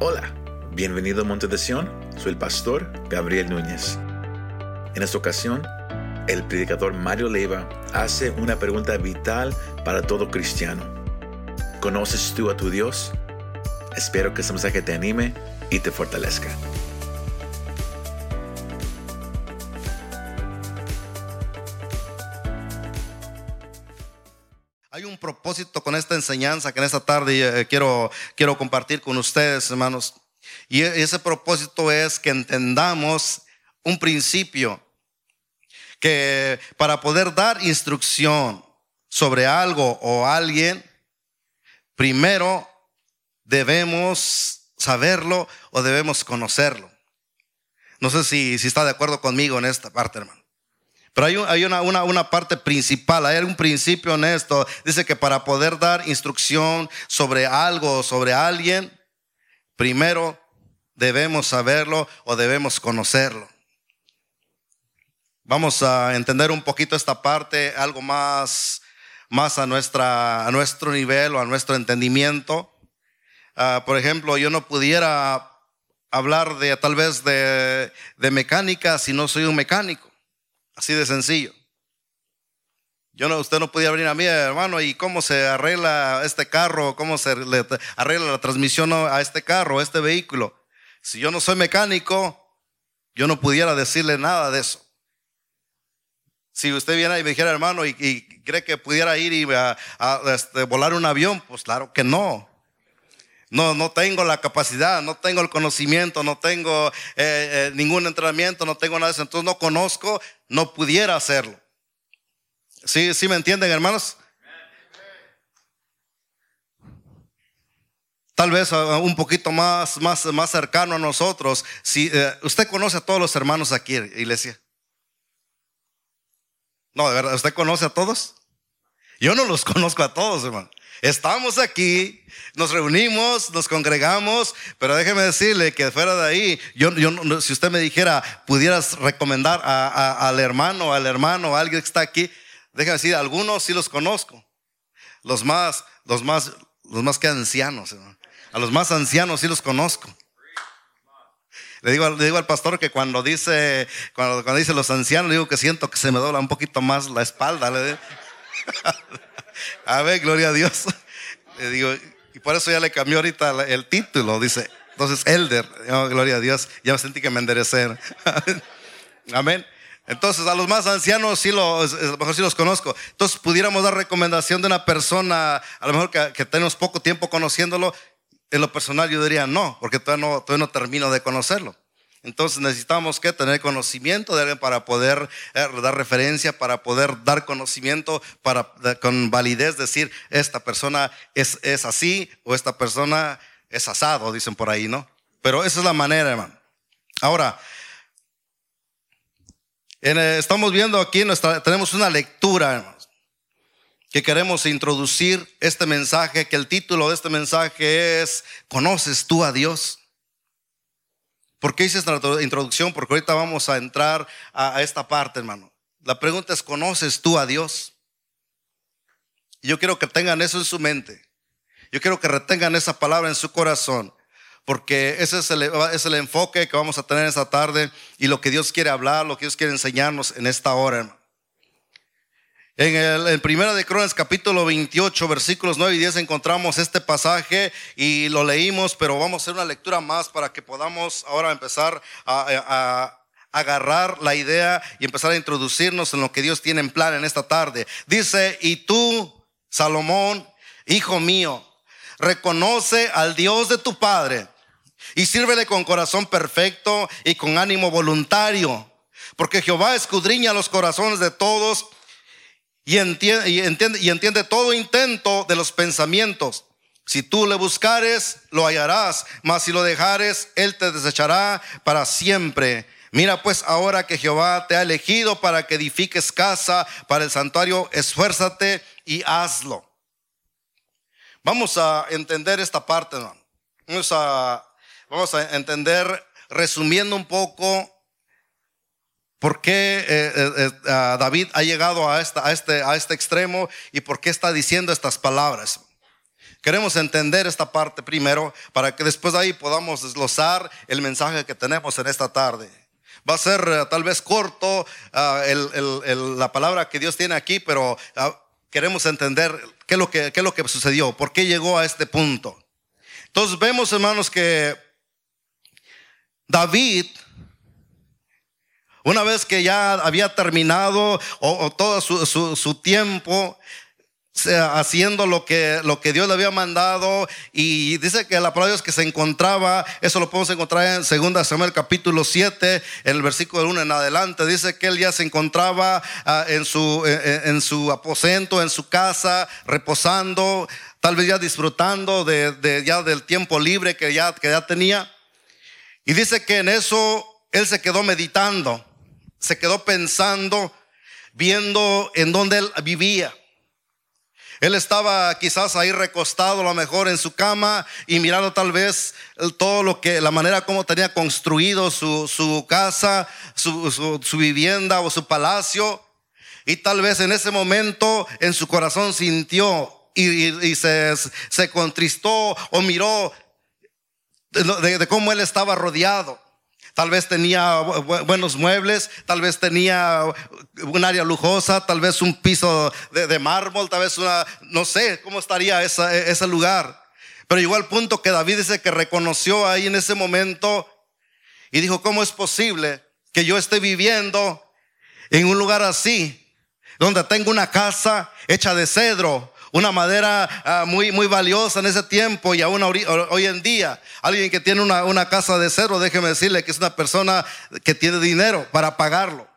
Hola, bienvenido a Monte de Sion, soy el pastor Gabriel Núñez. En esta ocasión, el predicador Mario Leiva hace una pregunta vital para todo cristiano. ¿Conoces tú a tu Dios? Espero que este mensaje te anime y te fortalezca. Propósito con esta enseñanza que en esta tarde eh, quiero, quiero compartir con ustedes, hermanos. Y e, ese propósito es que entendamos un principio que para poder dar instrucción sobre algo o alguien, primero debemos saberlo o debemos conocerlo. No sé si, si está de acuerdo conmigo en esta parte, hermano. Pero hay, una, parte principal, hay un principio en esto. Dice que para poder dar instrucción sobre algo o sobre alguien, primero debemos saberlo o debemos conocerlo. Vamos a entender un poquito esta parte, algo más, más a, nuestra, a nuestro nivel o a nuestro entendimiento. Uh, por ejemplo, yo no pudiera hablar de tal vez de mecánica si no soy un mecánico. Así de sencillo. Yo no, usted no podía venir a mí, hermano, y cómo se arregla este carro, cómo se arregla la transmisión a este carro, a este vehículo. Si yo no soy mecánico, yo no pudiera decirle nada de eso. Si usted viene y me dijera, hermano, y, cree que pudiera ir y a, este, volar un avión, pues claro que no. No, no tengo la capacidad, no tengo el conocimiento, no tengo eh, eh, ningún entrenamiento, no tengo nada de eso. Entonces no conozco, no pudiera hacerlo. ¿Sí, sí me entienden, hermanos? Tal vez uh, un poquito más, más, más cercano a nosotros. Si eh, usted conoce a todos los hermanos aquí, iglesia. No, de verdad, ¿usted conoce a todos? Yo no los conozco a todos, hermano. Estamos aquí, nos reunimos, nos congregamos, pero déjeme decirle que fuera de ahí, yo, yo si usted me dijera, pudieras recomendar al hermano, al hermano, a alguien que está aquí, déjeme decir, algunos sí los conozco. Los más, los más, los más que ancianos, a los más ancianos sí los conozco. Le digo, le digo al pastor que cuando dice, cuando, cuando dice los ancianos, digo que siento que se me dobla un poquito más la espalda. Le a ver, gloria a Dios. Le digo, y por eso ya le cambió ahorita el título, dice. Entonces, Elder, oh, gloria a Dios, ya me sentí que me enderecer. Amén. Entonces, a los más ancianos sí los, a lo mejor sí los conozco. Entonces, pudiéramos dar recomendación de una persona, a lo mejor que, que tenemos poco tiempo conociéndolo. En lo personal, yo diría no, porque todavía no, todavía no termino de conocerlo. Entonces necesitamos que tener conocimiento de para poder eh, dar referencia, para poder dar conocimiento, para con validez decir, esta persona es, es así o esta persona es asado, dicen por ahí, ¿no? Pero esa es la manera, hermano. Ahora, eh, estamos viendo aquí, nuestra, tenemos una lectura, hermanos, que queremos introducir este mensaje, que el título de este mensaje es, ¿conoces tú a Dios? ¿Por qué hice esta introducción? Porque ahorita vamos a entrar a, esta parte, hermano. La pregunta es, ¿conoces tú a Dios? Yo quiero que tengan eso en su mente. Yo quiero que retengan esa palabra en su corazón. Porque ese es el, es el enfoque que vamos a tener esta tarde y lo que Dios quiere hablar, lo que Dios quiere enseñarnos en esta hora, hermano. En el Primera de Crones capítulo 28 versículos 9 y 10 encontramos este pasaje y lo leímos, pero vamos a hacer una lectura más para que podamos ahora empezar a, agarrar la idea y empezar a introducirnos en lo que Dios tiene en plan en esta tarde. Dice, y tú, Salomón, hijo mío, reconoce al Dios de tu Padre y sírvele con corazón perfecto y con ánimo voluntario, porque Jehová escudriña los corazones de todos y entiende, todo intento de los pensamientos. Si tú le buscares, lo hallarás, mas si lo dejares, él te desechará para siempre. Mira pues ahora que Jehová te ha elegido para que edifiques casa para el santuario, esfuérzate y hazlo. Vamos a entender esta parte, Vamos a, vamos a entender, resumiendo un poco, ¿Por qué eh, eh, eh, David ha llegado este, a este extremo y por qué está diciendo estas palabras? Queremos entender esta parte primero para que después de ahí podamos desglosar el mensaje que tenemos en esta tarde. Va a ser tal vez corto ah, la palabra que Dios tiene aquí, pero ah, queremos entender qué es, lo que, qué es lo que sucedió, por qué llegó a este punto. Entonces vemos, hermanos, que David, una vez que ya había terminado todo su, tiempo, haciendo lo que, lo que Dios le había mandado y dice que la palabra de Dios que se encontraba, eso lo podemos encontrar en 2 Samuel capítulo 7, en el versículo 1 en adelante, dice que él ya se encontraba ah, en, su, en, su aposento, en su casa, reposando, tal vez ya disfrutando de, ya del tiempo libre que ya, que ya tenía. Y dice que en eso él se quedó meditando, se quedó pensando, viendo en dónde él vivía. Él estaba quizás ahí recostado a lo mejor en su cama y mirando tal vez todo lo que, la manera como tenía construido su, casa, su, vivienda o su palacio. Y tal vez en ese momento en su corazón sintió y, se, se, contristó o miró de cómo él estaba rodeado. Tal vez tenía buenos muebles, tal vez tenía un área lujosa, tal vez un piso de, mármol, tal vez una, no sé cómo estaría ese lugar. Pero llegó al punto que David dice que reconoció ahí en ese momento y dijo, ¿cómo es posible que yo esté viviendo en un lugar así, donde tengo una casa hecha de cedro, una madera ah, muy, muy valiosa en ese tiempo y aún hoy en día. Alguien que tiene una, una casa de cero, déjeme decirle que es una persona que tiene dinero para pagarlo.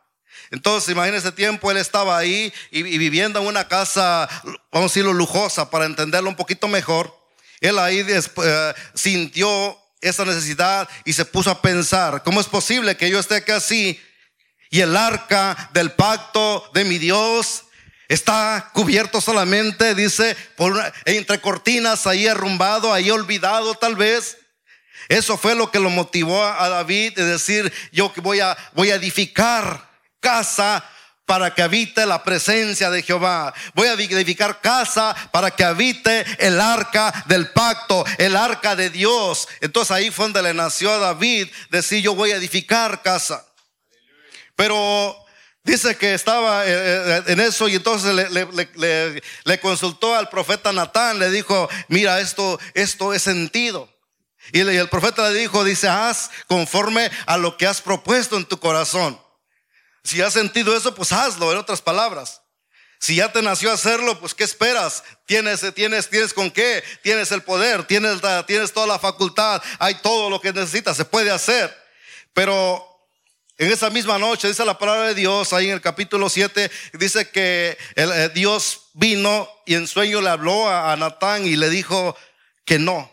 Entonces, imagínese ese tiempo, él estaba ahí y, viviendo en una casa, vamos a decirlo, lujosa, para entenderlo un poquito mejor. Él ahí eh, sintió esa necesidad y se puso a pensar, ¿cómo es posible que yo esté aquí así y el arca del pacto de mi Dios Está cubierto solamente, dice, por entre cortinas, ahí arrumbado, ahí olvidado tal vez. Eso fue lo que lo motivó a David de decir, yo voy a, voy a edificar casa para que habite la presencia de Jehová. Voy a edificar casa para que habite el arca del pacto, el arca de Dios. Entonces ahí fue donde le nació a David decir, yo voy a edificar casa. Pero Dice que estaba eh, eh, en eso y entonces le, consultó al profeta Natán, le dijo, mira, esto, esto es sentido. Y el profeta le dijo, dice, haz conforme a lo que has propuesto en tu corazón. Si has sentido eso, pues hazlo, en otras palabras. Si ya te nació hacerlo, pues ¿qué esperas? Tienes, tienes, tienes con qué, tienes el poder, tienes, tienes toda la facultad, hay todo lo que necesitas, se puede hacer. Pero en esa misma noche dice la palabra de Dios, ahí en el capítulo 7, dice que el, eh, Dios vino y en sueño le habló a, Natán y le dijo que no.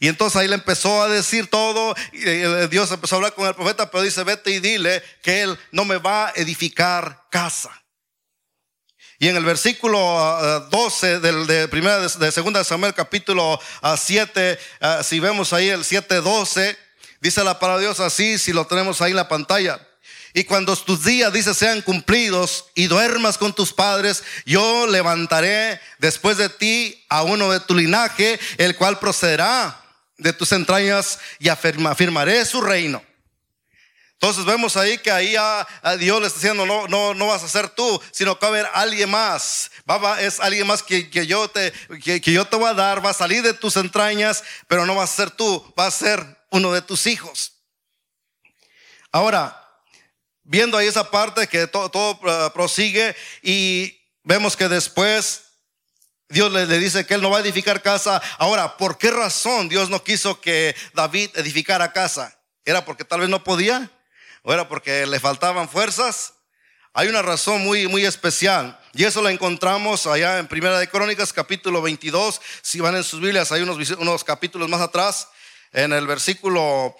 Y entonces ahí le empezó a decir todo, y eh, Dios empezó a hablar con el profeta, pero dice, vete y dile que él no me va a edificar casa. Y en el versículo 12 ah, del, de primera de, segunda de Samuel capítulo 7, ah, si vemos ahí el 7:12, Dice la palabra Dios así, si lo tenemos ahí en la pantalla. Y cuando tus días, dice, sean cumplidos y duermas con tus padres, yo levantaré después de ti a uno de tu linaje, el cual procederá de tus entrañas y afirmaré su reino. Entonces vemos ahí que ahí a, Dios le está diciendo, no, no, no vas a ser tú, sino que va a haber alguien más. Va, es alguien más que, yo te, que, que, yo te voy a dar, va a salir de tus entrañas, pero no vas a ser tú, va a ser uno de tus hijos. Ahora, viendo ahí esa parte que todo, todo uh, prosigue y vemos que después Dios le, le, dice que él no va a edificar casa. Ahora, ¿por qué razón Dios no quiso que David edificara casa? ¿Era porque tal vez no podía? ¿O era porque le faltaban fuerzas? Hay una razón muy, muy especial. Y eso la encontramos allá en Primera de Crónicas, capítulo 22. Si van en sus Biblias, hay unos, unos capítulos más atrás en el versículo,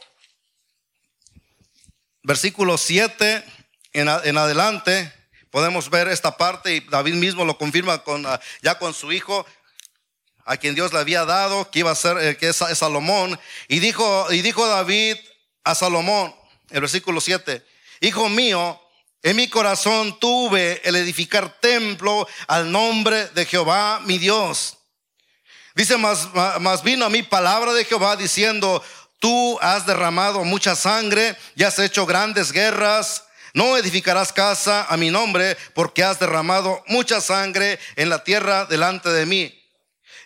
versículo 7 en, en adelante, podemos ver esta parte y David mismo lo confirma con, ah, ya con su hijo, a quien Dios le había dado, que iba a ser, eh, que es, Salomón. Y dijo, y dijo David a Salomón, el versículo 7, Hijo mío, en mi corazón tuve el edificar templo al nombre de Jehová mi Dios Dice, más, más vino a mí palabra de Jehová diciendo, tú has derramado mucha sangre y has hecho grandes guerras. No edificarás casa a mi nombre porque has derramado mucha sangre en la tierra delante de mí.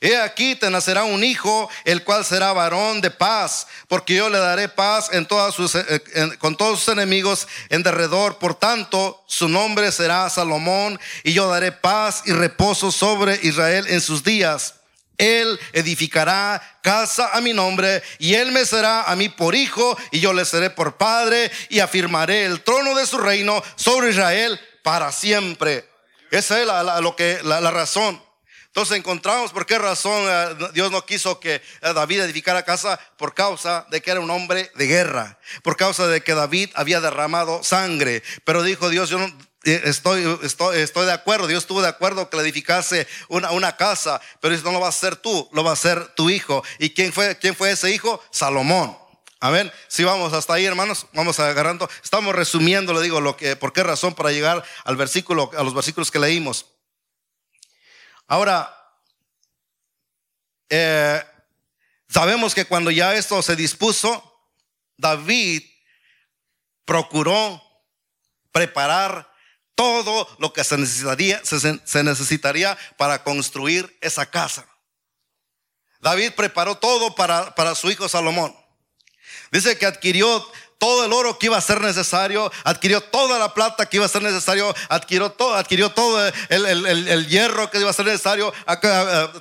He aquí te nacerá un hijo, el cual será varón de paz, porque yo le daré paz en todas sus, eh, con todos sus enemigos en derredor. Por tanto, su nombre será Salomón, y yo daré paz y reposo sobre Israel en sus días. Él edificará casa a mi nombre y él me será a mí por hijo y yo le seré por padre y afirmaré el trono de su reino sobre Israel para siempre. Esa es la, lo que, la, razón. Entonces encontramos por qué razón eh, Dios no quiso que eh, David edificara casa por causa de que era un hombre de guerra, por causa de que David había derramado sangre. Pero dijo Dios, yo no, Estoy, estoy, estoy, de acuerdo, Dios estuvo de acuerdo que le edificase una, una casa, pero no lo va a hacer tú, lo va a hacer tu hijo. ¿Y quién fue, quién fue ese hijo? Salomón. Amén. Si vamos hasta ahí, hermanos, vamos agarrando. Estamos resumiendo, le digo, lo que, por qué razón para llegar al versículo, a los versículos que leímos. Ahora, eh, sabemos que cuando ya esto se dispuso, David procuró preparar todo lo que se necesitaría, se, necesitaría para construir esa casa. David preparó todo para, para su hijo Salomón. Dice que adquirió todo el oro que iba a ser necesario, adquirió toda la plata que iba a ser necesario, adquirió todo, adquirió todo el, hierro que iba a ser necesario,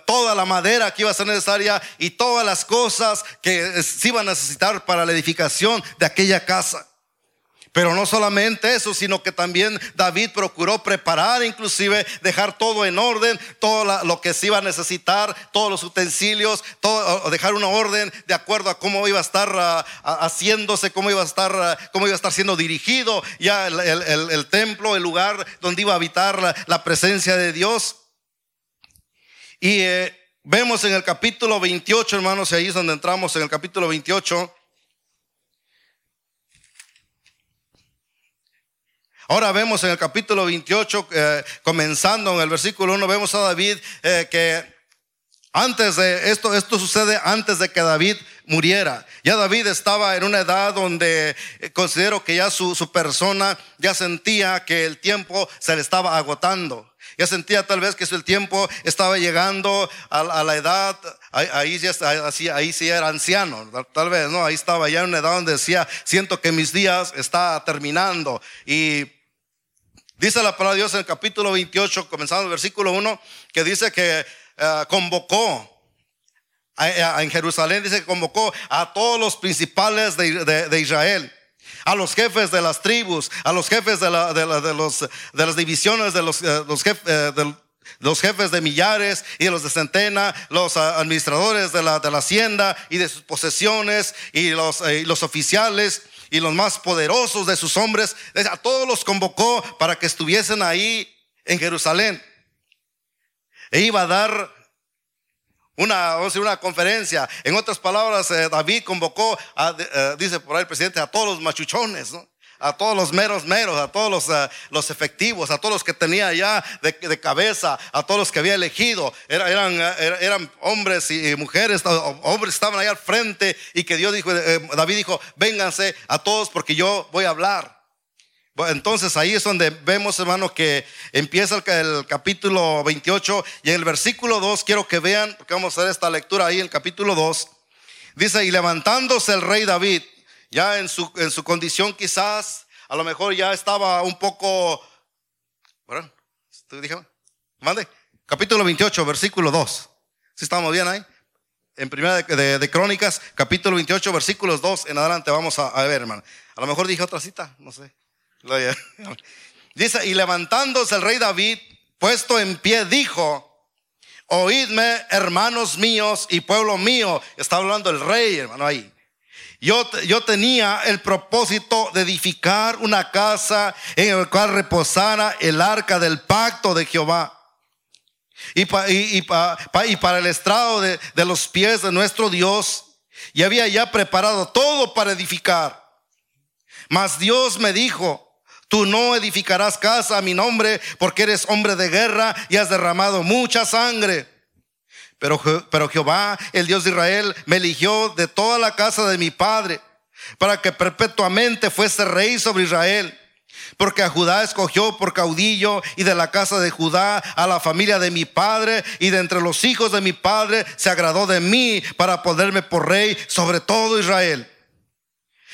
toda la madera que iba a ser necesaria y todas las cosas que se iban a necesitar para la edificación de aquella casa. Pero no solamente eso, sino que también David procuró preparar, inclusive dejar todo en orden, todo lo que se iba a necesitar, todos los utensilios, dejar una orden de acuerdo a cómo iba a estar ah, haciéndose, cómo iba a estar, ah, cómo iba a estar siendo dirigido ya el, templo, el lugar donde iba a habitar la, presencia de Dios. Y eh, vemos en el capítulo 28, hermanos, y ahí es donde entramos en el capítulo 28 Ahora vemos en el capítulo 28, eh, comenzando en el versículo 1, vemos a David eh, que antes de esto, esto sucede antes de que David muriera. Ya David estaba en una edad donde eh, considero que ya su, persona ya sentía que el tiempo se le estaba agotando. Ya sentía tal vez que el tiempo estaba llegando a, la edad, ahí, ahí, ahí sí era anciano, tal vez, ¿no? Ahí estaba ya en una edad donde decía, siento que mis días está terminando. Y Dice la palabra de Dios en el capítulo 28, comenzando el versículo 1, que dice que eh, convocó en Jerusalén, dice que convocó a todos los principales de, Israel a los jefes de las tribus, a los jefes de, los, de las divisiones, de los, eh, eh, de los jefes de millares y de los de centena, los administradores de la, de la hacienda y de sus posesiones y los oficiales y los más poderosos de sus hombres, a todos los convocó para que estuviesen ahí en Jerusalén. E iba a dar una, una conferencia. En otras palabras, eh, David convocó, eh, dice por ahí el presidente, a todos los machuchones, ¿no? A todos los meros meros, a todos los, eh, los efectivos, a todos los que tenía ya de, cabeza, a todos los que había elegido. eran, eh, eran, hombres y mujeres, hombres estaban ahí al frente y que Dios dijo, eh, David dijo, vénganse a todos porque yo voy a hablar. Entonces ahí es donde vemos, hermano, que empieza el, el, capítulo 28 y en el versículo 2 quiero que vean, porque vamos a hacer esta lectura ahí en el capítulo 2. Dice, y levantándose el rey David, ya en su, en su condición quizás, a lo mejor ya estaba un poco. Mande. Capítulo 28, versículo 2. Si estamos bien ahí? En primera de, Crónicas, capítulo 28, versículos 2 en adelante, vamos a, ver, hermano. A lo mejor dije otra cita, no sé. Dice, y levantándose el rey David, puesto en pie, dijo, oídme, hermanos míos y pueblo mío. Está hablando el rey, hermano, ahí. Yo, yo, tenía el propósito de edificar una casa en la cual reposara el arca del pacto de Jehová. Y, para el estrado de, de los pies de nuestro Dios. Y había ya preparado todo para edificar. Mas Dios me dijo, Tú no edificarás casa a mi nombre porque eres hombre de guerra y has derramado mucha sangre. Pero, pero Jehová, el Dios de Israel, me eligió de toda la casa de mi padre para que perpetuamente fuese rey sobre Israel. Porque a Judá escogió por caudillo y de la casa de Judá a la familia de mi padre y de entre los hijos de mi padre se agradó de mí para ponerme por rey sobre todo Israel.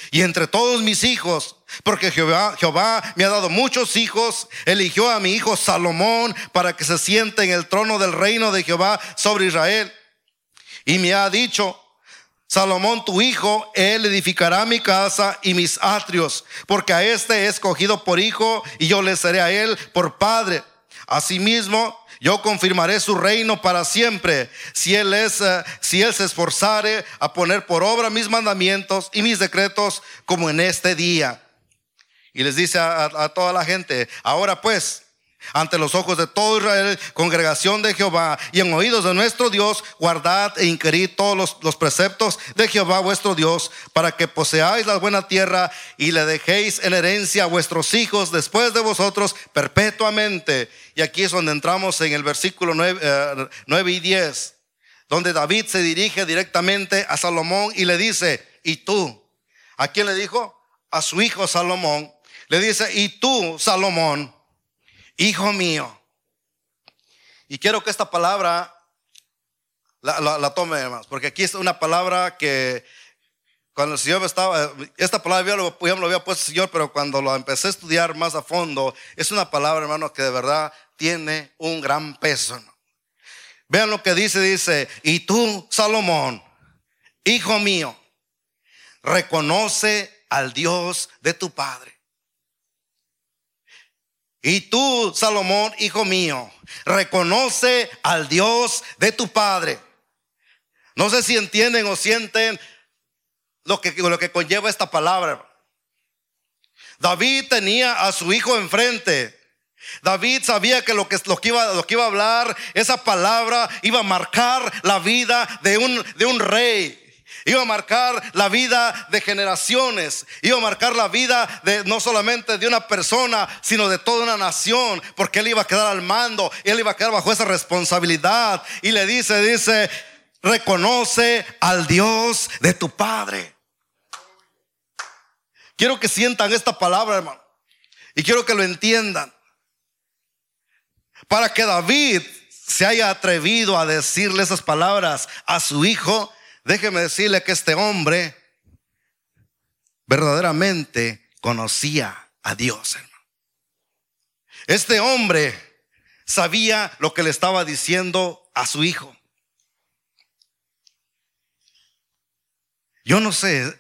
Y entre todos mis hijos, porque Jehová, me ha dado muchos hijos, eligió a mi hijo Salomón para que se siente en el trono del reino de Jehová sobre Israel. Y me ha dicho, Salomón tu hijo, él edificará mi casa y mis atrios, porque a este he escogido por hijo y yo le seré a él por padre. Asimismo, yo confirmaré su reino para siempre, si él es, eh, si él se esforzare a poner por obra mis mandamientos y mis decretos como en este día. Y les dice a toda la gente, ahora pues, ante los ojos de todo Israel, congregación de Jehová, y en oídos de nuestro Dios, guardad e inquirid todos los, preceptos de Jehová vuestro Dios, para que poseáis la buena tierra y le dejéis en herencia a vuestros hijos después de vosotros perpetuamente. Y aquí es donde entramos en el versículo 9, eh, y 10, donde David se dirige directamente a Salomón y le dice, ¿y tú? ¿A quién le dijo? A su hijo Salomón. Le dice, ¿y tú, Salomón? Hijo mío. Y quiero que esta palabra la, tome más, porque aquí es una palabra que cuando el Señor estaba, esta palabra yo, lo, lo había puesto el Señor, pero cuando lo empecé a estudiar más a fondo, es una palabra, hermano, que de verdad tiene un gran peso. Vean lo que dice, dice, y tú, Salomón, hijo mío, reconoce al Dios de tu Padre y tú, Salomón, hijo mío, reconoce al Dios de tu Padre. No sé si entienden o sienten lo que, conlleva esta palabra. David tenía a su hijo enfrente. David sabía que lo que, que, iba, que iba a hablar, esa palabra iba a marcar la vida de un, de un rey. Iba a marcar la vida de generaciones. Iba a marcar la vida de no solamente de una persona, sino de toda una nación. Porque él iba a quedar al mando. Él iba a quedar bajo esa responsabilidad. Y le dice, dice, reconoce al Dios de tu Padre. Quiero que sientan esta palabra, hermano. Y quiero que lo entiendan. Para que David se haya atrevido a decirle esas palabras a su hijo Déjeme decirle que este hombre verdaderamente conocía a Dios, hermano. Este hombre sabía lo que le estaba diciendo a su hijo. Yo no sé,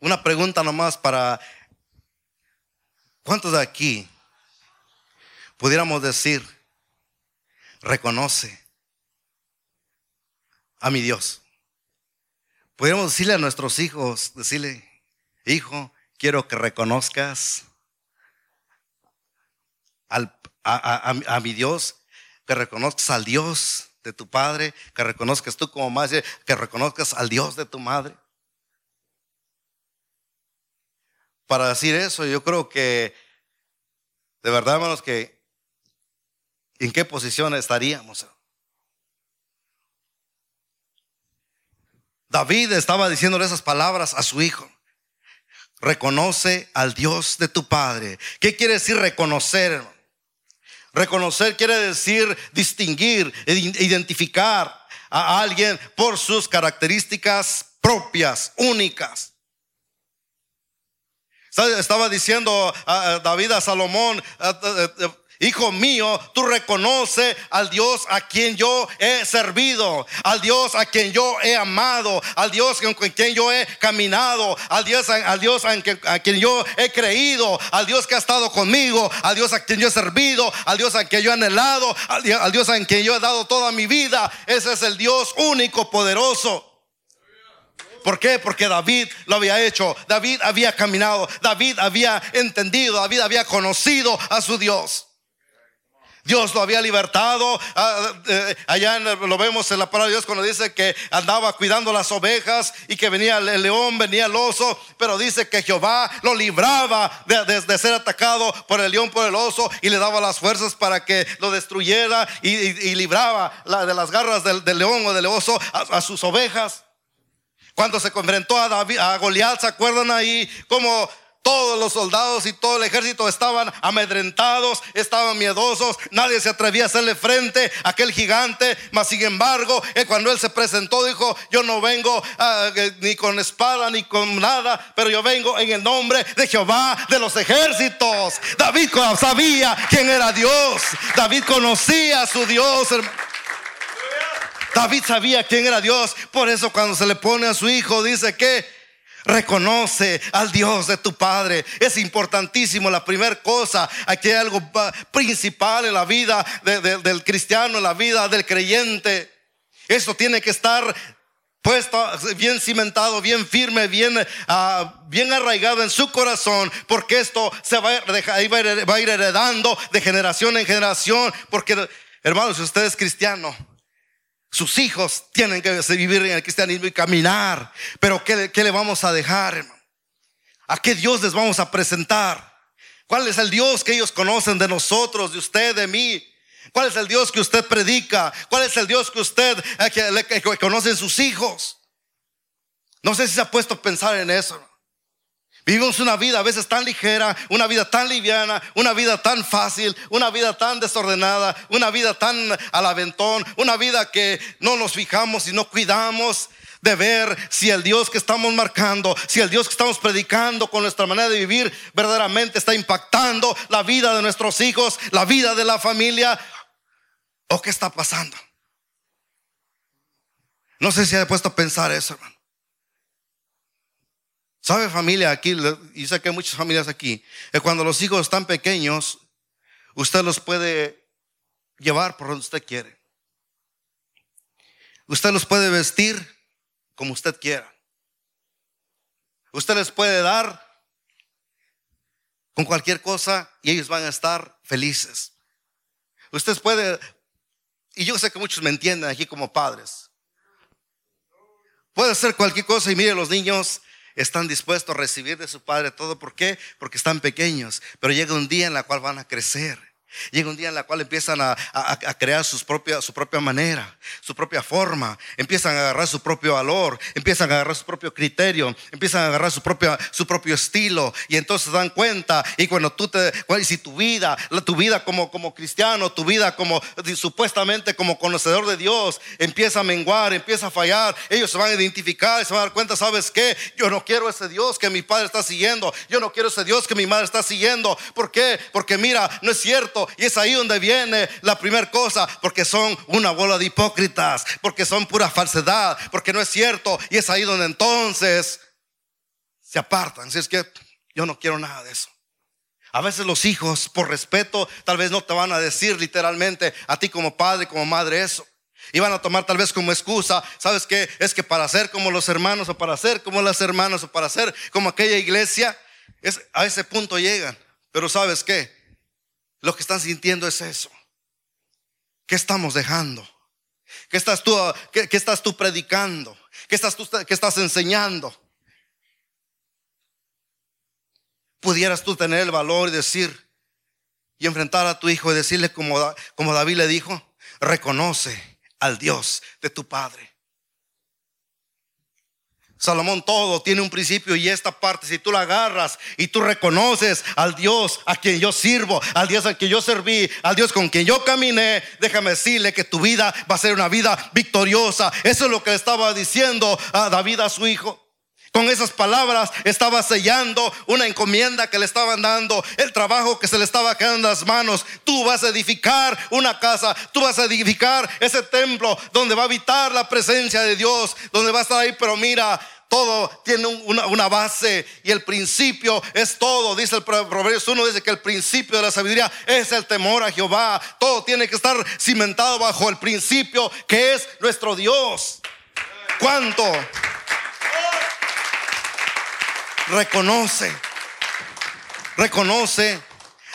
una pregunta nomás para ¿cuántos de aquí pudiéramos decir, reconoce a mi Dios? Podríamos decirle a nuestros hijos, decirle, hijo, quiero que reconozcas a, mi Dios, que reconozcas al Dios de tu padre, que reconozcas tú como madre, que reconozcas al Dios de tu madre. Para decir eso, yo creo que, de verdad, hermanos, que en qué posición estaríamos. David estaba diciéndole esas palabras a su hijo. Reconoce al Dios de tu Padre. ¿Qué quiere decir reconocer? Reconocer quiere decir distinguir, identificar a alguien por sus características propias, únicas. Estaba diciendo a David a Salomón, Hijo mío, tú reconoce al Dios a quien yo he servido, al Dios a quien yo he amado, al Dios con quien yo he caminado, al Dios, al Dios a quien yo he creído, al Dios que ha estado conmigo, al Dios a quien yo he servido, al Dios a quien yo he anhelado, al Dios a quien yo he dado toda mi vida. Ese es el Dios único, poderoso. ¿Por qué? Porque David lo había hecho, David había caminado, David había entendido, David había conocido a su Dios. Dios lo había libertado. Ah, eh, allá lo vemos en la palabra de Dios cuando dice que andaba cuidando las ovejas y que venía el león, venía el oso. Pero dice que Jehová lo libraba de, ser atacado por el león, por el oso y le daba las fuerzas para que lo destruyera y, libraba de las garras del, león o del oso a, sus ovejas. Cuando se enfrentó a, David, a Goliat, ¿se acuerdan ahí? Como todos los soldados y todo el ejército estaban amedrentados, estaban miedosos, nadie se atrevía a hacerle frente a aquel gigante, mas sin embargo, eh, cuando él se presentó dijo, yo no vengo ah, ni con espada ni con nada, pero yo vengo en el nombre de Jehová de los ejércitos. David sabía quién era Dios, David conocía a su Dios. David sabía quién era Dios, por eso cuando se le pone a su hijo dice que Reconoce al Dios de tu Padre. Es importantísimo. La primera cosa, aquí hay algo principal en la vida del cristiano, en la vida del creyente. Eso tiene que estar puesto, bien cimentado, bien firme, bien, ah, bien arraigado en su corazón, porque esto se va, va a ir heredando de generación en generación. Porque, hermanos, si usted es cristiano, sus hijos tienen que vivir en el cristianismo y caminar. Pero ¿qué, le vamos a dejar, hermano? ¿A qué Dios les vamos a presentar? ¿Cuál es el Dios que ellos conocen de nosotros, de usted, de mí? ¿Cuál es el Dios que usted predica? ¿Cuál es el Dios que usted eh, que, que conocen sus hijos? No sé si se ha puesto a pensar en eso. Vivimos una vida a veces tan ligera, una vida tan liviana, una vida tan fácil, una vida tan desordenada, una vida tan al aventón, una vida que no nos fijamos y no cuidamos de ver si el Dios que estamos marcando, si el Dios que estamos predicando con nuestra manera de vivir verdaderamente está impactando la vida de nuestros hijos, la vida de la familia, o qué está pasando. No sé si ha puesto a pensar eso, hermano. ¿Sabe familia aquí? Y sé que hay muchas familias aquí. Que cuando los hijos están pequeños, usted los puede llevar por donde usted quiere. Usted los puede vestir como usted quiera. Usted les puede dar con cualquier cosa y ellos van a estar felices. Usted puede, y yo sé que muchos me entienden aquí como padres. Puede hacer cualquier cosa y mire los niños están dispuestos a recibir de su padre todo. ¿Por qué? Porque están pequeños. Pero llega un día en el cual van a crecer. Llega un día en la cual empiezan a, crear sus propias, su propia manera, su propia forma, empiezan a agarrar su propio valor, empiezan a agarrar su propio criterio, empiezan a agarrar su, propia, su propio estilo. Y entonces dan cuenta y cuando tú te, si tu vida, tu vida como, como cristiano, tu vida como supuestamente como conocedor de Dios empieza a menguar, empieza a fallar, ellos se van a identificar se van a dar cuenta, ¿sabes qué? Yo no quiero ese Dios que mi padre está siguiendo, yo no quiero ese Dios que mi madre está siguiendo, ¿por qué? Porque mira, no es cierto y es ahí donde viene la primera cosa, porque son una bola de hipócritas, porque son pura falsedad, porque no es cierto. Y es ahí donde entonces se apartan. Si es que yo no quiero nada de eso. A veces los hijos, por respeto, tal vez no te van a decir literalmente a ti como padre, como madre eso. Y van a tomar tal vez como excusa, ¿sabes qué? Es que para ser como los hermanos o para ser como las hermanas o para ser como aquella iglesia, es, a ese punto llegan. Pero ¿sabes qué? Lo que están sintiendo es eso. ¿Qué estamos dejando? ¿Qué estás tú, qué, estás tú predicando? ¿Qué estás, tú, qué estás enseñando? Pudieras tú tener el valor y decir y enfrentar a tu hijo y decirle como, como David le dijo, reconoce al Dios de tu Padre. Salomón todo tiene un principio y esta parte, si tú la agarras y tú reconoces al Dios a quien yo sirvo, al Dios a quien yo serví, al Dios con quien yo caminé, déjame decirle que tu vida va a ser una vida victoriosa. Eso es lo que le estaba diciendo a David a su hijo. Con esas palabras estaba sellando una encomienda que le estaban dando, el trabajo que se le estaba quedando en las manos. Tú vas a edificar una casa, tú vas a edificar ese templo donde va a habitar la presencia de Dios, donde va a estar ahí. Pero mira, todo tiene una, base y el principio es todo. Dice el Proverbios 1, dice que el principio de la sabiduría es el temor a Jehová. Todo tiene que estar cimentado bajo el principio que es nuestro Dios. ¿Cuánto? Reconoce, reconoce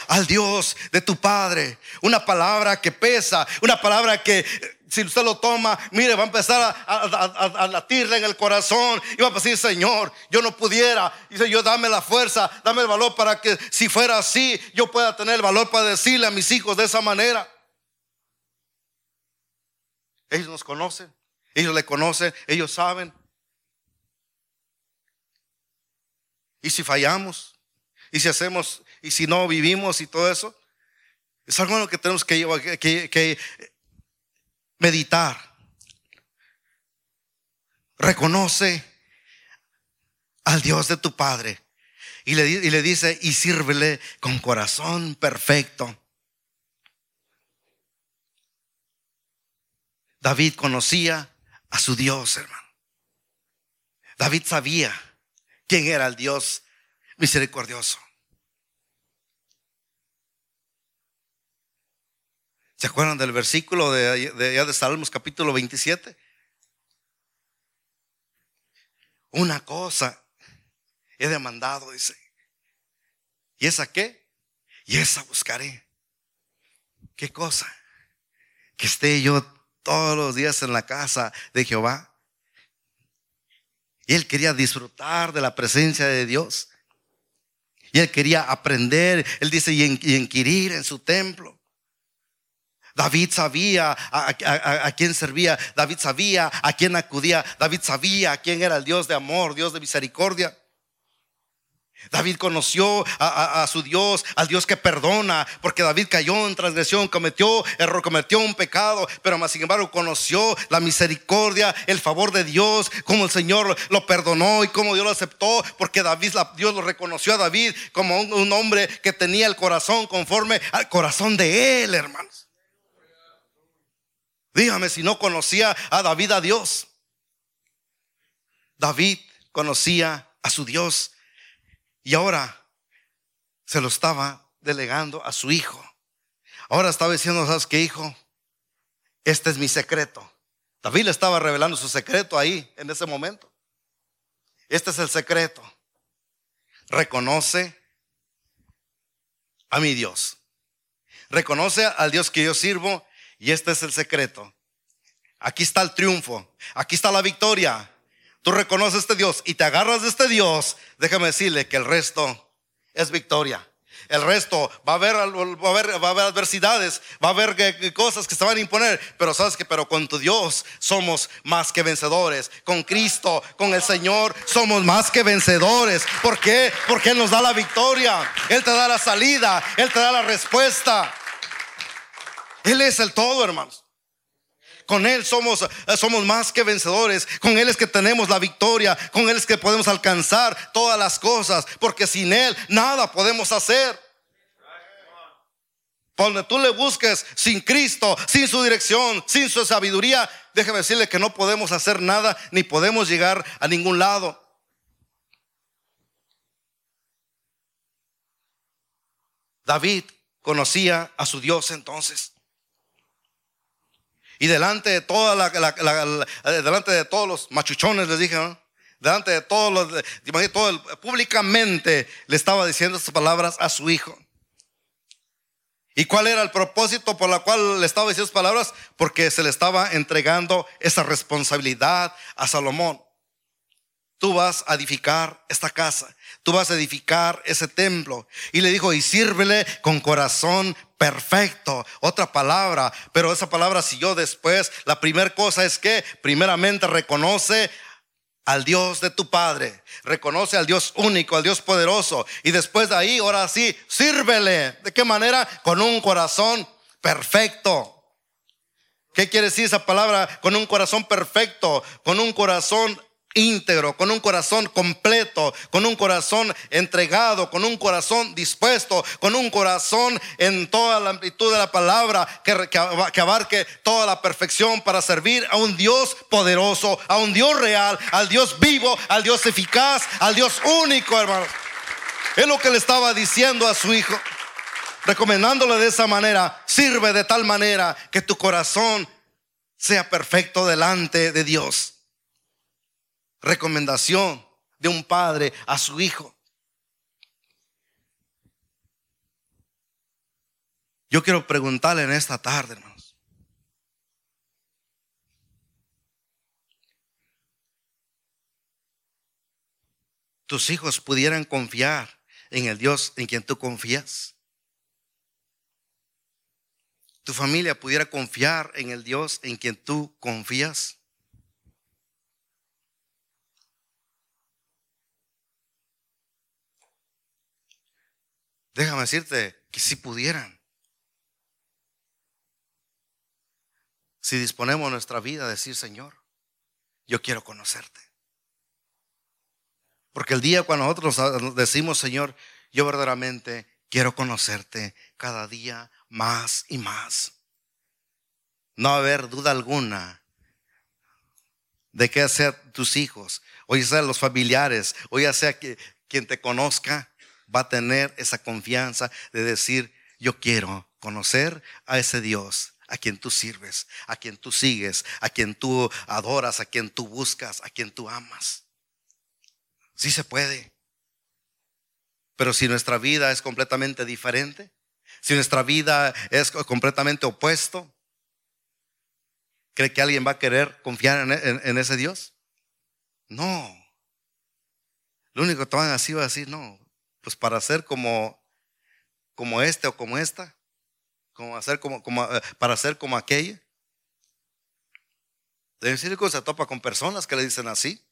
al Dios de tu Padre. Una palabra que pesa, una palabra que si usted lo toma, mire, va a empezar a, latirle en el corazón y va a decir, Señor, yo no pudiera. Dice, yo dame la fuerza, dame el valor para que si fuera así, yo pueda tener el valor para decirle a mis hijos de esa manera. Ellos nos conocen, ellos le conocen, ellos saben. Y si fallamos, y si hacemos, y si no vivimos y todo eso, es algo que tenemos que, que, que meditar. Reconoce al Dios de tu Padre y le, y le dice, y sírvele con corazón perfecto. David conocía a su Dios, hermano. David sabía quién era el Dios misericordioso. ¿Se acuerdan del versículo de, de, de Salmos capítulo 27? Una cosa he demandado, dice. ¿Y esa qué? Y esa buscaré. ¿Qué cosa? Que esté yo todos los días en la casa de Jehová. Él quería disfrutar de la presencia de Dios. Y él quería aprender, él dice, y, inquirir en su templo. David sabía a, quién servía, David sabía a quién acudía, David sabía a quién era el Dios de amor, Dios de misericordia. David conoció a, su Dios, al Dios que perdona, porque David cayó en transgresión, cometió error, cometió un pecado, pero más sin embargo conoció la misericordia, el favor de Dios, como el Señor lo perdonó y cómo Dios lo aceptó, porque David, Dios lo reconoció a David como un hombre que tenía el corazón conforme al corazón de él, hermanos. Dígame si no conocía a David a Dios. David conocía a su Dios y ahora se lo estaba delegando a su hijo. Ahora estaba diciendo, ¿sabes qué, hijo? Este es mi secreto. David le estaba revelando su secreto ahí, en ese momento. Este es el secreto. Reconoce a mi Dios. Reconoce al Dios que yo sirvo y este es el secreto. Aquí está el triunfo. Aquí está la victoria. Tú reconoces este Dios y te agarras de este Dios. Déjame decirle que el resto es victoria. El resto va a haber, va a haber, va a haber adversidades, va a haber cosas que se van a imponer, pero sabes que, pero con tu Dios somos más que vencedores. Con Cristo, con el Señor, somos más que vencedores. ¿Por qué? Porque Él nos da la victoria, Él te da la salida, Él te da la respuesta. Él es el todo, hermanos. Con Él somos, eh, somos más que vencedores. Con Él es que tenemos la victoria. Con Él es que podemos alcanzar todas las cosas. Porque sin Él nada podemos hacer. Donde tú le busques sin Cristo, sin su dirección, sin su sabiduría, déjeme decirle que no podemos hacer nada ni podemos llegar a ningún lado. David conocía a su Dios entonces. Y delante de delante de todos los machuchones les dije, delante de todos los, todo públicamente le estaba diciendo estas palabras a su hijo. ¿Y cuál era el propósito por la cual le estaba diciendo estas palabras? Porque se le estaba entregando esa responsabilidad a Salomón. Tú vas a edificar esta casa, tú vas a edificar ese templo. Y le dijo, y sírvele con corazón perfecto. Otra palabra, pero esa palabra siguió después. La primera cosa es que primeramente reconoce al Dios de tu Padre, reconoce al Dios único, al Dios poderoso. Y después de ahí, ahora sí, sírvele. ¿De qué manera? Con un corazón perfecto. ¿Qué quiere decir esa palabra? Con un corazón perfecto, con un corazón íntegro, con un corazón completo, con un corazón entregado, con un corazón dispuesto, con un corazón en toda la amplitud de la palabra que, que, abarque toda la perfección para servir a un Dios poderoso, a un Dios real, al Dios vivo, al Dios eficaz, al Dios único, hermano. Es lo que le estaba diciendo a su hijo, recomendándole de esa manera, sirve de tal manera que tu corazón sea perfecto delante de Dios recomendación de un padre a su hijo. Yo quiero preguntarle en esta tarde, hermanos. Tus hijos pudieran confiar en el Dios en quien tú confías. Tu familia pudiera confiar en el Dios en quien tú confías. Déjame decirte que si pudieran. Si disponemos nuestra vida a decir, Señor, yo quiero conocerte. Porque el día cuando nosotros decimos, Señor, yo verdaderamente quiero conocerte cada día más y más. No haber duda alguna de que sea tus hijos, o ya sea los familiares, o ya sea quien te conozca, va a tener esa confianza de decir, yo quiero conocer a ese Dios a quien tú sirves, a quien tú sigues, a quien tú adoras, a quien tú buscas, a quien tú amas. Sí se puede. Pero si nuestra vida es completamente diferente, si nuestra vida es completamente opuesto, ¿cree que alguien va a querer confiar en, ese Dios? No. Lo único que van a decir va a decir, no, pues para ser como, como este o como esta, como hacer como, como eh, para ser como aquella. Decir que se topa con personas que le dicen así.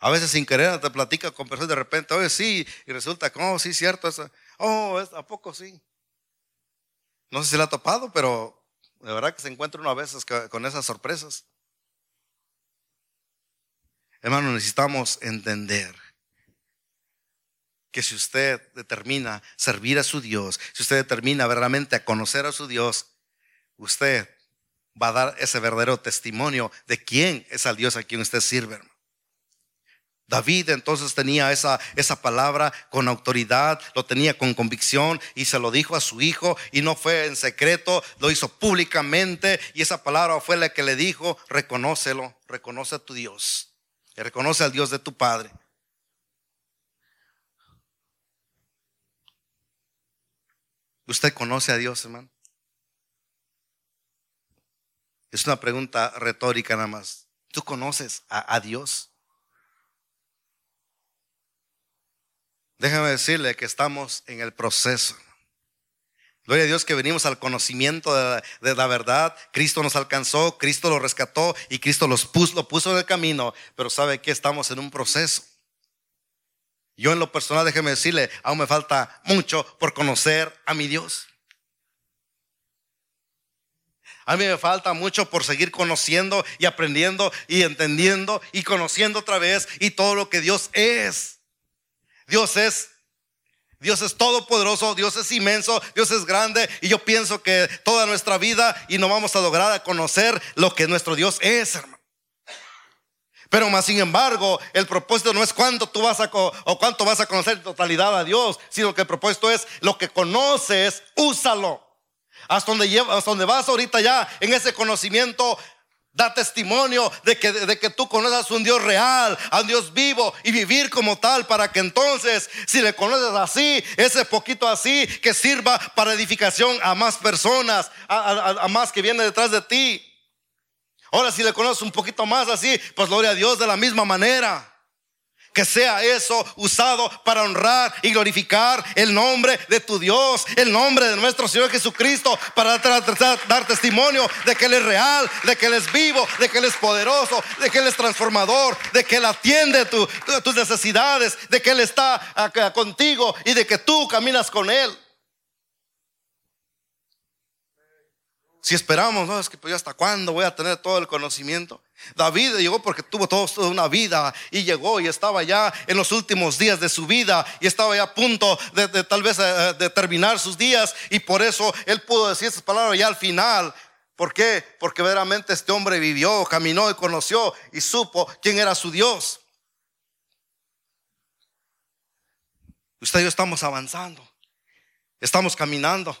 A veces sin querer te platica con personas de repente, oye, sí, y resulta que, oh, sí, cierto, eso. oh, ¿a poco sí? No sé si le ha topado, pero de verdad que se encuentra uno a veces con esas sorpresas. Hermano, necesitamos entender que si usted determina servir a su Dios, si usted determina verdaderamente a conocer a su Dios, usted va a dar ese verdadero testimonio de quién es el Dios a quien usted sirve. David entonces tenía esa, esa palabra con autoridad, lo tenía con convicción y se lo dijo a su hijo y no fue en secreto, lo hizo públicamente y esa palabra fue la que le dijo, reconócelo, reconoce a tu Dios, reconoce al Dios de tu Padre. ¿Usted conoce a Dios, hermano? Es una pregunta retórica nada más. ¿Tú conoces a, Dios? Déjame decirle que estamos en el proceso. Gloria a Dios que venimos al conocimiento de la, verdad. Cristo nos alcanzó, Cristo lo rescató y Cristo los lo puso en el camino. Pero sabe que estamos en un proceso. Yo en lo personal, déjeme decirle, aún me falta mucho por conocer a mi Dios. A mí me falta mucho por seguir conociendo y aprendiendo y entendiendo y conociendo otra vez y todo lo que Dios es. Dios es Dios es todopoderoso, Dios es inmenso, Dios es grande y yo pienso que toda nuestra vida y no vamos a lograr a conocer lo que nuestro Dios es, hermano. Pero más sin embargo, el propósito no es cuánto tú vas a o cuánto vas a conocer totalidad a Dios, sino que el propósito es lo que conoces, úsalo. Hasta donde, lleva, hasta donde vas ahorita ya en ese conocimiento, da testimonio de que, de que tú conoces a un Dios real, a un Dios vivo y vivir como tal para que entonces, si le conoces así, ese poquito así, que sirva para edificación a más personas, a más que viene detrás de ti. Ahora si le conoces un poquito más así, pues gloria a Dios de la misma manera. Que sea eso usado para honrar y glorificar el nombre de tu Dios, el nombre de nuestro Señor Jesucristo, para dar testimonio de que Él es real, de que Él es vivo, de que Él es poderoso, de que Él es transformador, de que Él atiende tus necesidades, de que Él está contigo y de que tú caminas con Él. Si esperamos, no, es que pues hasta cuándo voy a tener todo el conocimiento. David llegó porque tuvo toda una vida y llegó y estaba ya en los últimos días de su vida y estaba ya a punto de, tal vez eh, de terminar sus días y por eso él pudo decir esas palabras ya al final. ¿Por qué? Porque verdaderamente este hombre vivió, caminó y conoció y supo quién era su Dios. Usted y yo estamos avanzando, estamos caminando.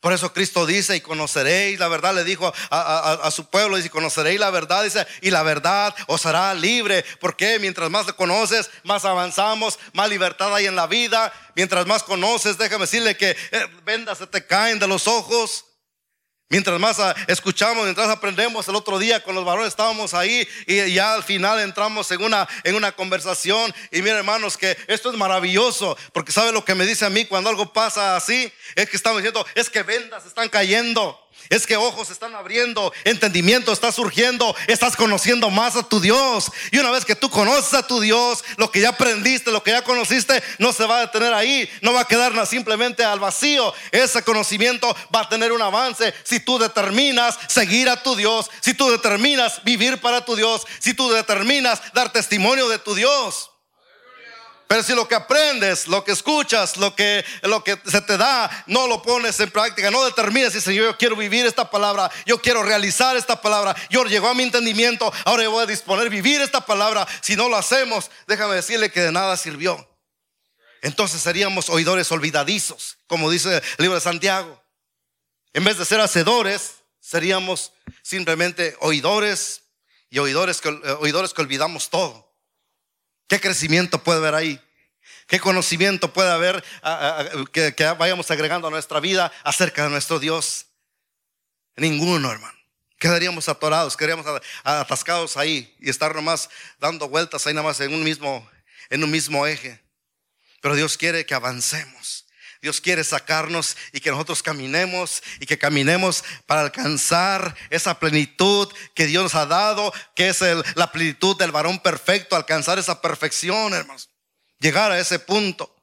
Por eso Cristo dice, y conoceréis la verdad, le dijo a, su pueblo, y conoceréis la verdad, dice, y la verdad os hará libre. Porque mientras más conoces, más avanzamos, más libertad hay en la vida. Mientras más conoces, déjame decirle que eh, vendas se te caen de los ojos. Mientras más ah, escuchamos, mientras aprendemos, el otro día con los varones estábamos ahí y ya al final entramos en una, en una conversación. Y miren hermanos que esto es maravilloso, porque sabe lo que me dice a mí cuando algo pasa así, es que estamos diciendo, es que vendas están cayendo. Es que ojos están abriendo, entendimiento está surgiendo, estás conociendo más a tu Dios. Y una vez que tú conoces a tu Dios, lo que ya aprendiste, lo que ya conociste, no se va a detener ahí, no va a quedar simplemente al vacío. Ese conocimiento va a tener un avance si tú determinas seguir a tu Dios, si tú determinas vivir para tu Dios, si tú determinas dar testimonio de tu Dios. Pero si lo que aprendes, lo que escuchas, lo que, lo que se te da, no lo pones en práctica, no determinas y Señor, yo quiero vivir esta palabra, yo quiero realizar esta palabra, yo llegó a mi entendimiento, ahora yo voy a disponer vivir esta palabra. Si no lo hacemos, déjame decirle que de nada sirvió. Entonces seríamos oidores olvidadizos, como dice el libro de Santiago. En vez de ser hacedores, seríamos simplemente oidores y oidores eh, oidores que olvidamos todo. ¿Qué crecimiento puede haber ahí? ¿Qué conocimiento puede haber que, vayamos agregando a nuestra vida acerca de nuestro Dios? Ninguno, hermano. Quedaríamos atorados, quedaríamos atascados ahí y estar nomás dando vueltas ahí nomás en un mismo, en un mismo eje. Pero Dios quiere que avancemos. Dios quiere sacarnos y que nosotros caminemos y que caminemos para alcanzar esa plenitud que Dios nos ha dado, que es la plenitud del varón perfecto, alcanzar esa perfección, hermanos. Llegar a ese punto.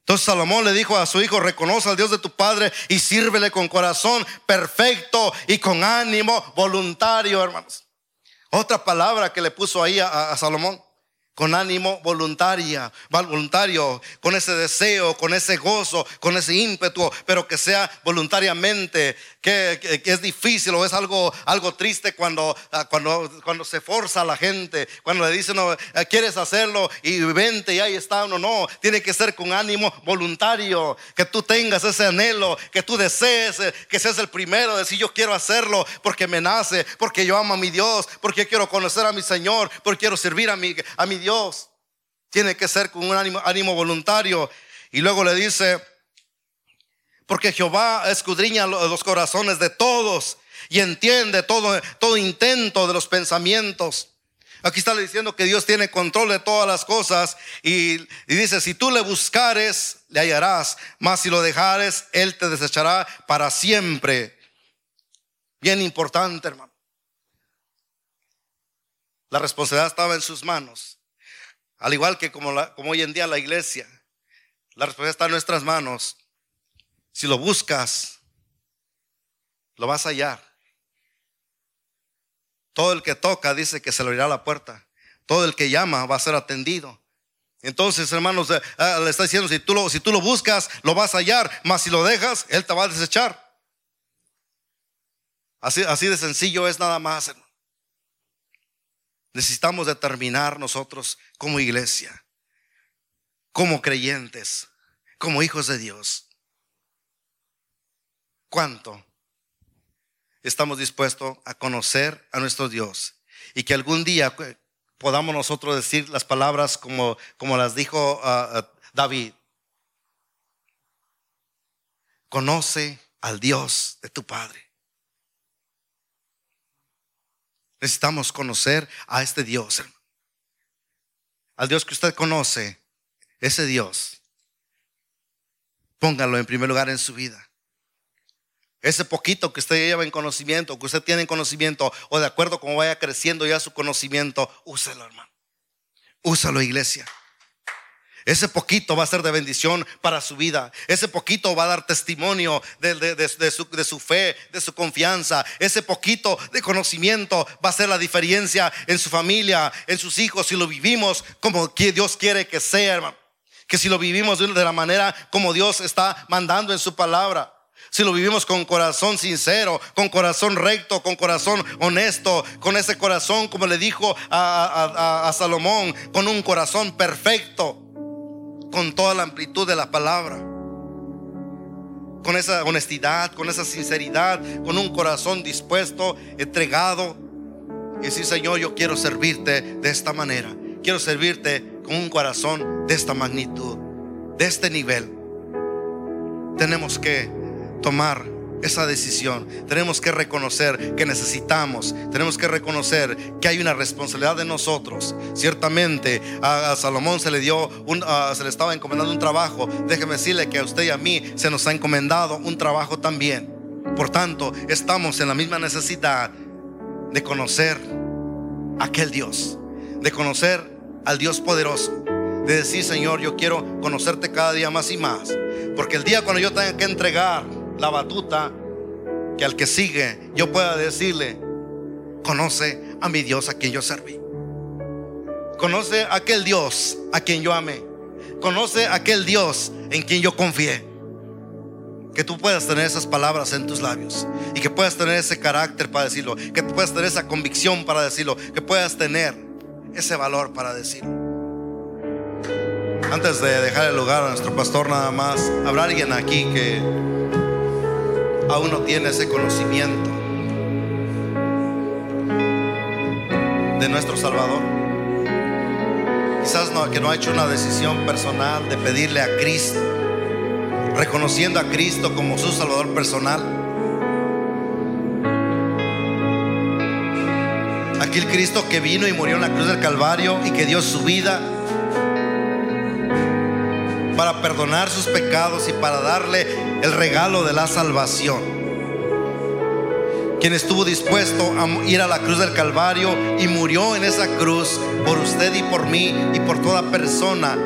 Entonces Salomón le dijo a su hijo, reconoce al Dios de tu Padre y sírvele con corazón perfecto y con ánimo voluntario, hermanos. Otra palabra que le puso ahí a Salomón con ánimo voluntaria, voluntario, con ese deseo, con ese gozo, con ese ímpetu, pero que sea voluntariamente, que, es difícil o es algo, algo triste cuando, ah, cuando, cuando se forza a la gente, cuando le dicen, eh, quieres hacerlo y vente y ahí está, no, no, tiene que ser con ánimo voluntario, que tú tengas ese anhelo, que tú desees, eh, que seas el primero, de decir yo quiero hacerlo porque me nace, porque yo amo a mi Dios, porque quiero conocer a mi Señor, porque quiero servir a mi, a mi Dios. Tiene que ser con un ánimo, voluntario. Y luego le dice, porque Jehová escudriña los corazones de todos y entiende todo, todo intento de los pensamientos. Aquí está diciendo que Dios tiene control de todas las cosas y, dice, si tú le buscares, le hallarás, mas si lo dejares, Él te desechará para siempre. Bien importante, hermano. La responsabilidad estaba en sus manos. Al igual que como, hoy en día la iglesia, la responsabilidad está en nuestras manos. Si lo buscas, lo vas a hallar. Todo el que toca dice que se le abrirá la puerta. Todo el que llama va a ser atendido. Entonces, hermanos, eh, ah, le está diciendo, si tú, lo, buscas, lo vas a hallar, mas si lo dejas, Él te va a desechar. Así, así de sencillo es nada más. Necesitamos determinar nosotros como iglesia, como creyentes, como hijos de Dios cuánto estamos dispuestos a conocer a nuestro Dios y que algún día podamos nosotros decir las palabras como, como las dijo ah, ah, David. Conoce al Dios de tu Padre. Necesitamos conocer a este Dios. Al Dios que usted conoce, ese Dios. Póngalo en primer lugar en su vida. Ese poquito que usted lleva en conocimiento, que usted tiene en conocimiento, o de acuerdo como vaya creciendo ya su conocimiento, úselo, hermano. Úsalo, iglesia. Ese poquito va a ser de bendición para su vida. Ese poquito va a dar testimonio de, su, de, su, fe, de su confianza. Ese poquito de conocimiento va a ser la diferencia en su familia, en sus hijos, si lo vivimos como Dios quiere que sea, hermano. Que si lo vivimos de la manera como Dios está mandando en su palabra si lo vivimos con corazón sincero, con corazón recto, con corazón honesto, con ese corazón, como le dijo a, Salomón, con un corazón perfecto, con toda la amplitud de la palabra. con esa honestidad, con esa sinceridad, con un corazón dispuesto, entregado. Y decir, Señor, yo quiero servirte de esta manera. Quiero servirte con un corazón de esta magnitud, de este nivel. Tenemos que tomar esa decisión. Tenemos que reconocer que necesitamos, tenemos que reconocer que hay una responsabilidad de nosotros. Ciertamente a, Salomón se le dio un, se le estaba encomendando un trabajo. Déjeme decirle que a usted y a mí se nos ha encomendado un trabajo también. Por tanto, estamos en la misma necesidad de conocer a aquel Dios, de conocer al Dios poderoso, de decir, Señor, yo quiero conocerte cada día más y más. Porque el día cuando yo tenga que entregar la batuta, que al que sigue yo pueda decirle, conoce a mi Dios a quien yo serví. Conoce a aquel Dios a quien yo amé. Conoce a aquel Dios en quien yo confié. Que tú puedas tener esas palabras en tus labios y que puedas tener ese carácter para decirlo, que puedas tener esa convicción para decirlo, que puedas tener ese valor para decirlo. Antes de dejar el lugar a nuestro pastor nada más, habrá alguien aquí que aún no tiene ese conocimiento de nuestro Salvador. Quizás no, que no ha hecho una decisión personal de pedirle a Cristo, reconociendo a Cristo como su Salvador personal. Aquel Cristo que vino y murió en la cruz del Calvario y que dio su vida para perdonar sus pecados y para darle el regalo de la salvación. Quien estuvo dispuesto a ir a la cruz del Calvario y murió en esa cruz por usted y por mí y por toda persona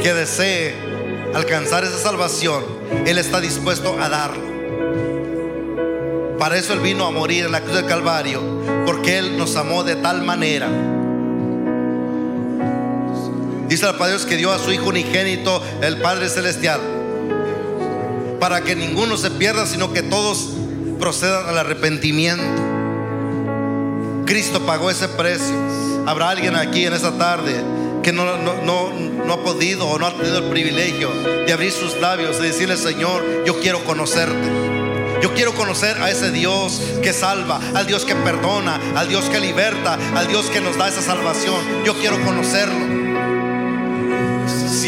que desee alcanzar esa salvación, Él está dispuesto a darlo. Para eso Él vino a morir en la cruz del Calvario, porque Él nos amó de tal manera Dice el Padre Dios que dio a su Hijo unigénito, el Padre Celestial, para que ninguno se pierda, sino que todos procedan al arrepentimiento. Cristo pagó ese precio. Habrá alguien aquí en esta tarde que no, no, ha podido o no ha tenido el privilegio de abrir sus labios y decirle, Señor, yo quiero conocerte. Yo quiero conocer a ese Dios que salva, al Dios que perdona, al Dios que liberta, al Dios que nos da esa salvación. Yo quiero conocerlo.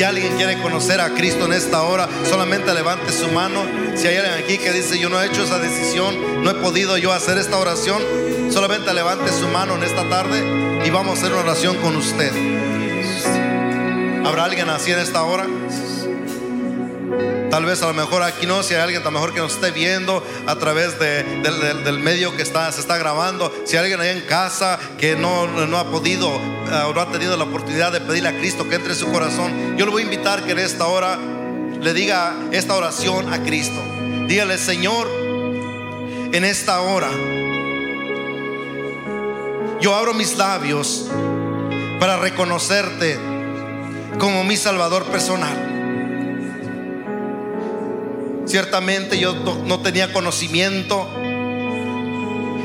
Si alguien quiere conocer a Cristo en esta hora, solamente levante su mano. Si hay alguien aquí que dice, yo no he hecho esa decisión, no he podido yo hacer esta oración, solamente levante su mano en esta tarde y vamos a hacer una oración con usted. ¿Habrá alguien así en esta hora? Tal vez a lo mejor aquí no, si hay alguien a lo mejor que nos esté viendo a través del, medio que está, se está grabando, si hay alguien ahí en casa que no, no ha podido eh, o no ha tenido la oportunidad de pedirle a Cristo que entre en su corazón, yo le voy a invitar que en esta hora le diga esta oración a Cristo. Dígale, Señor, en esta hora yo abro mis labios para reconocerte como mi Salvador personal. Ciertamente yo no tenía conocimiento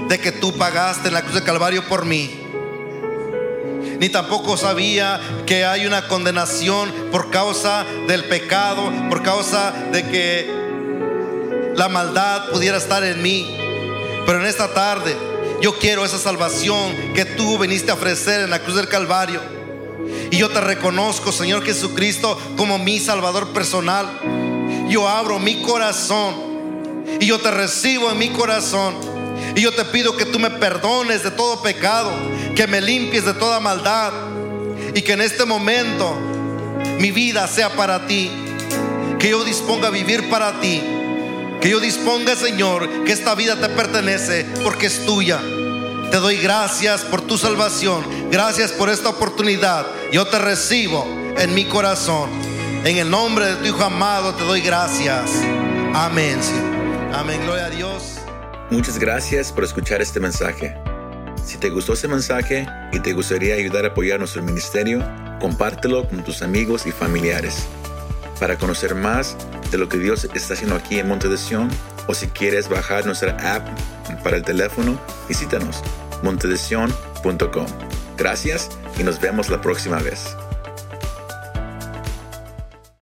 de que tú pagaste en la cruz de Calvario por mí. Ni tampoco sabía que hay una condenación por causa del pecado, por causa de que la maldad pudiera estar en mí. Pero en esta tarde yo quiero esa salvación que tú viniste a ofrecer en la cruz del Calvario. Y yo te reconozco, Señor Jesucristo, como mi Salvador personal yo abro mi corazón y yo te recibo en mi corazón. Y yo te pido que tú me perdones de todo pecado, que me limpies de toda maldad y que en este momento mi vida sea para ti, que yo disponga a vivir para ti, que yo disponga, Señor, que esta vida te pertenece porque es tuya. Te doy gracias por tu salvación, gracias por esta oportunidad. Yo te recibo en mi corazón. En el nombre de tu Hijo amado te doy gracias. Amén. Amén. Gloria a Dios. Muchas gracias por escuchar este mensaje. Si te gustó este mensaje y te gustaría ayudar a apoyar nuestro ministerio, compártelo con tus amigos y familiares. Para conocer más de lo que Dios está haciendo aquí en Monte de Sion, o si quieres bajar nuestra app para el teléfono, visítanos montedesion.com. Gracias y nos vemos la próxima vez.